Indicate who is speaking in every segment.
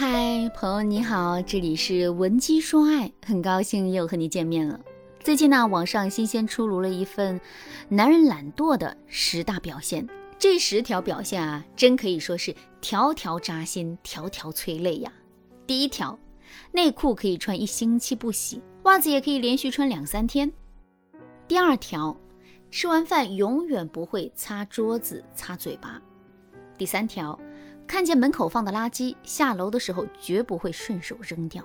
Speaker 1: 嗨，朋友你好，这里是文姬说爱，很高兴又和你见面了。最近呢，网上新鲜出炉了一份男人懒惰的十大表现，这十条表现啊，真可以说是条条扎心，条条催泪呀。第一条，内裤可以穿一星期不洗，袜子也可以连续穿两三天。第二条，吃完饭永远不会擦桌子、擦嘴巴。第三条。看见门口放的垃圾，下楼的时候绝不会顺手扔掉。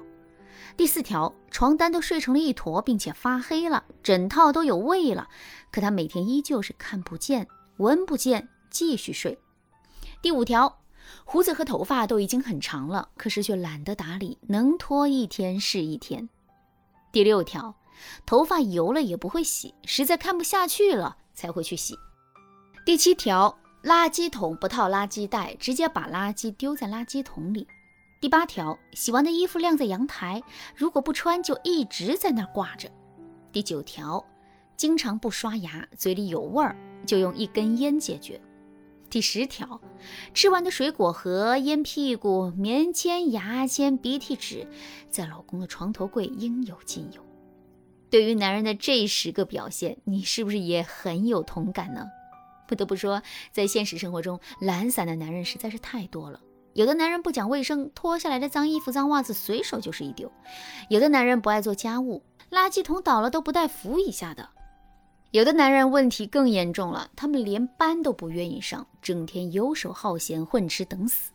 Speaker 1: 第四条，床单都睡成了一坨，并且发黑了，枕套都有味了，可他每天依旧是看不见、闻不见，继续睡。第五条，胡子和头发都已经很长了，可是却懒得打理，能拖一天是一天。第六条，头发油了也不会洗，实在看不下去了才会去洗。第七条。垃圾桶不套垃圾袋，直接把垃圾丢在垃圾桶里。第八条，洗完的衣服晾在阳台，如果不穿就一直在那儿挂着。第九条，经常不刷牙，嘴里有味儿，就用一根烟解决。第十条，吃完的水果盒、烟屁股、棉签、牙签、鼻涕纸，在老公的床头柜应有尽有。对于男人的这十个表现，你是不是也很有同感呢？不得不说，在现实生活中，懒散的男人实在是太多了。有的男人不讲卫生，脱下来的脏衣服、脏袜子随手就是一丢；有的男人不爱做家务，垃圾桶倒了都不带扶一下的；有的男人问题更严重了，他们连班都不愿意上，整天游手好闲、混吃等死。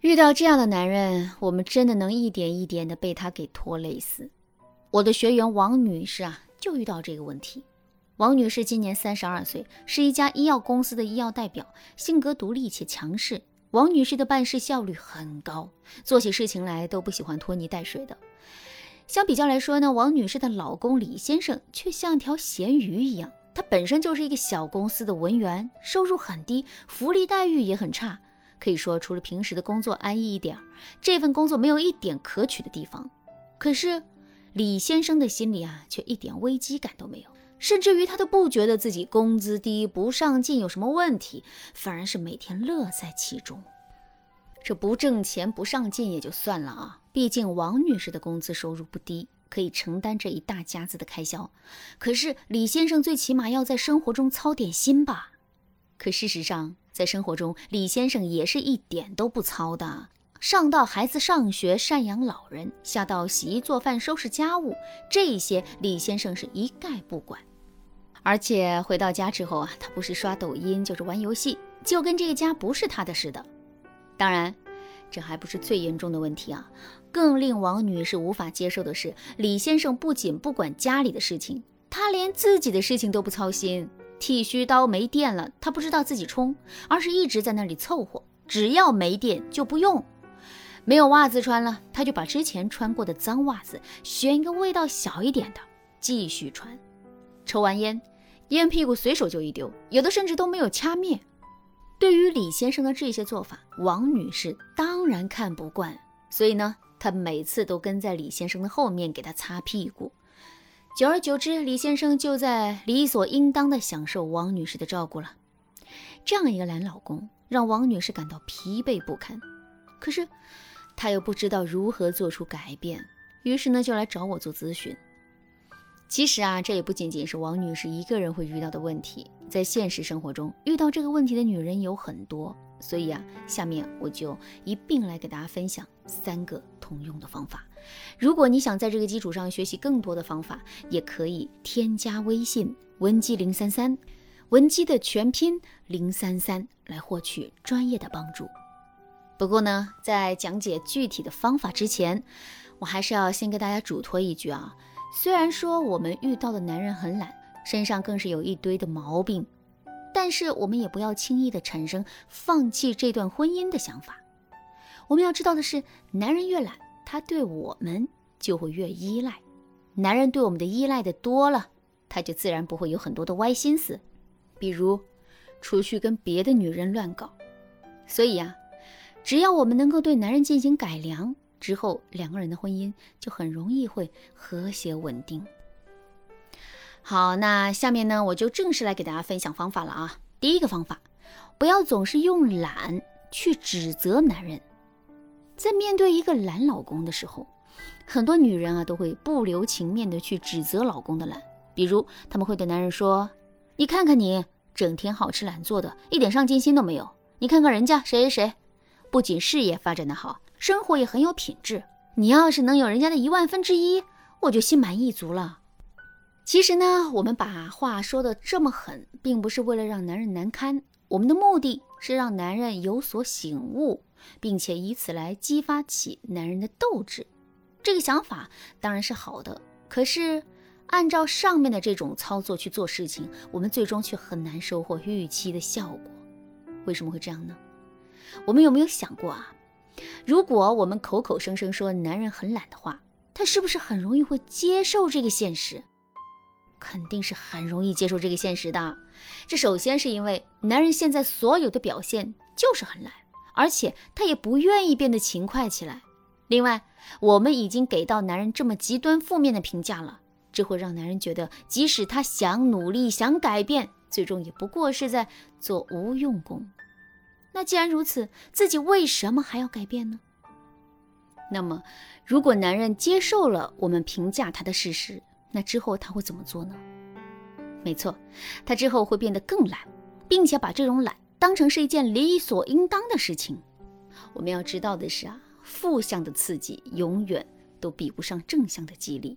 Speaker 1: 遇到这样的男人，我们真的能一点一点的被他给拖累死。我的学员王女士啊，就遇到这个问题。王女士今年三十二岁，是一家医药公司的医药代表，性格独立且强势。王女士的办事效率很高，做起事情来都不喜欢拖泥带水的。相比较来说呢，王女士的老公李先生却像条咸鱼一样。他本身就是一个小公司的文员，收入很低，福利待遇也很差。可以说，除了平时的工作安逸一点，这份工作没有一点可取的地方。可是李先生的心里啊，却一点危机感都没有。甚至于他都不觉得自己工资低不上进有什么问题，反而是每天乐在其中。这不挣钱不上进也就算了啊，毕竟王女士的工资收入不低，可以承担这一大家子的开销。可是李先生最起码要在生活中操点心吧？可事实上，在生活中李先生也是一点都不操的。上到孩子上学、赡养老人，下到洗衣做饭、收拾家务，这些李先生是一概不管。而且回到家之后啊，他不是刷抖音就是玩游戏，就跟这个家不是他的似的。当然，这还不是最严重的问题啊！更令王女士无法接受的是，李先生不仅不管家里的事情，他连自己的事情都不操心。剃须刀没电了，他不知道自己充，而是一直在那里凑合，只要没电就不用。没有袜子穿了，他就把之前穿过的脏袜子选一个味道小一点的继续穿。抽完烟，烟屁股随手就一丢，有的甚至都没有掐灭。对于李先生的这些做法，王女士当然看不惯，所以呢，她每次都跟在李先生的后面给他擦屁股。久而久之，李先生就在理所应当的享受王女士的照顾了。这样一个懒老公，让王女士感到疲惫不堪。可是，她又不知道如何做出改变，于是呢，就来找我做咨询。其实啊，这也不仅仅是王女士一个人会遇到的问题，在现实生活中遇到这个问题的女人有很多。所以啊，下面我就一并来给大家分享三个通用的方法。如果你想在这个基础上学习更多的方法，也可以添加微信文姬零三三，文姬的全拼零三三，来获取专业的帮助。不过呢，在讲解具体的方法之前，我还是要先给大家嘱托一句啊。虽然说我们遇到的男人很懒，身上更是有一堆的毛病，但是我们也不要轻易的产生放弃这段婚姻的想法。我们要知道的是，男人越懒，他对我们就会越依赖。男人对我们的依赖的多了，他就自然不会有很多的歪心思，比如出去跟别的女人乱搞。所以呀，只要我们能够对男人进行改良。之后，两个人的婚姻就很容易会和谐稳定。好，那下面呢，我就正式来给大家分享方法了啊。第一个方法，不要总是用懒去指责男人。在面对一个懒老公的时候，很多女人啊都会不留情面的去指责老公的懒，比如他们会对男人说：“你看看你，整天好吃懒做的，一点上进心都没有。你看看人家谁谁谁，不仅事业发展的好，生活也很有品质。你要是能有人家的一万分之一，我就心满意足了。”其实呢，我们把话说的这么狠，并不是为了让男人难堪，我们的目的是让男人有所醒悟，并且以此来激发起男人的斗志。这个想法当然是好的，可是按照上面的这种操作去做事情，我们最终却很难收获预期的效果。为什么会这样呢？我们有没有想过啊？如果我们口口声声说男人很懒的话，他是不是很容易会接受这个现实？肯定是很容易接受这个现实的。这首先是因为男人现在所有的表现就是很懒，而且他也不愿意变得勤快起来。另外，我们已经给到男人这么极端负面的评价了，这会让男人觉得，即使他想努力、想改变，最终也不过是在做无用功。那既然如此，自己为什么还要改变呢？那么，如果男人接受了我们评价他的事实，那之后他会怎么做呢？没错，他之后会变得更懒，并且把这种懒当成是一件理所应当的事情。我们要知道的是啊，负向的刺激永远都比不上正向的激励。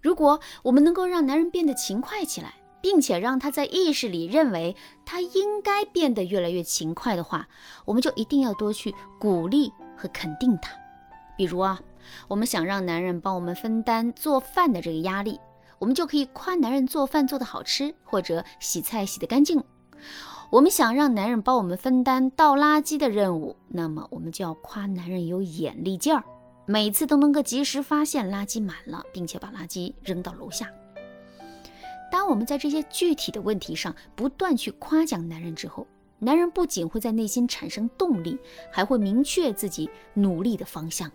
Speaker 1: 如果我们能够让男人变得勤快起来，并且让他在意识里认为他应该变得越来越勤快的话，我们就一定要多去鼓励和肯定他。比如啊。我们想让男人帮我们分担做饭的这个压力，我们就可以夸男人做饭做得好吃，或者洗菜洗得干净。我们想让男人帮我们分担倒垃圾的任务，那么我们就要夸男人有眼力劲儿，每次都能够及时发现垃圾满了，并且把垃圾扔到楼下。当我们在这些具体的问题上不断去夸奖男人之后，男人不仅会在内心产生动力，还会明确自己努力的方向。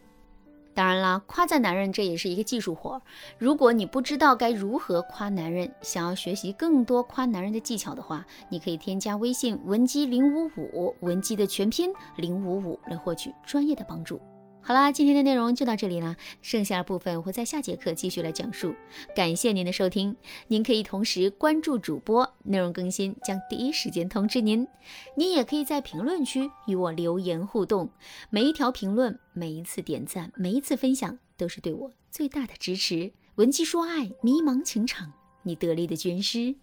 Speaker 1: 当然啦，夸赞男人这也是一个技术活。如果你不知道该如何夸男人，想要学习更多夸男人的技巧的话，你可以添加微信文姬零五五，文姬的全拼零五五，来获取专业的帮助。好啦，今天的内容就到这里啦，剩下的部分会在下节课继续来讲述。感谢您的收听，您可以同时关注主播，内容更新将第一时间通知您。您也可以在评论区与我留言互动，每一条评论、每一次点赞、每一次分享，都是对我最大的支持。闻鸡说爱，迷茫情场，你得力的军师。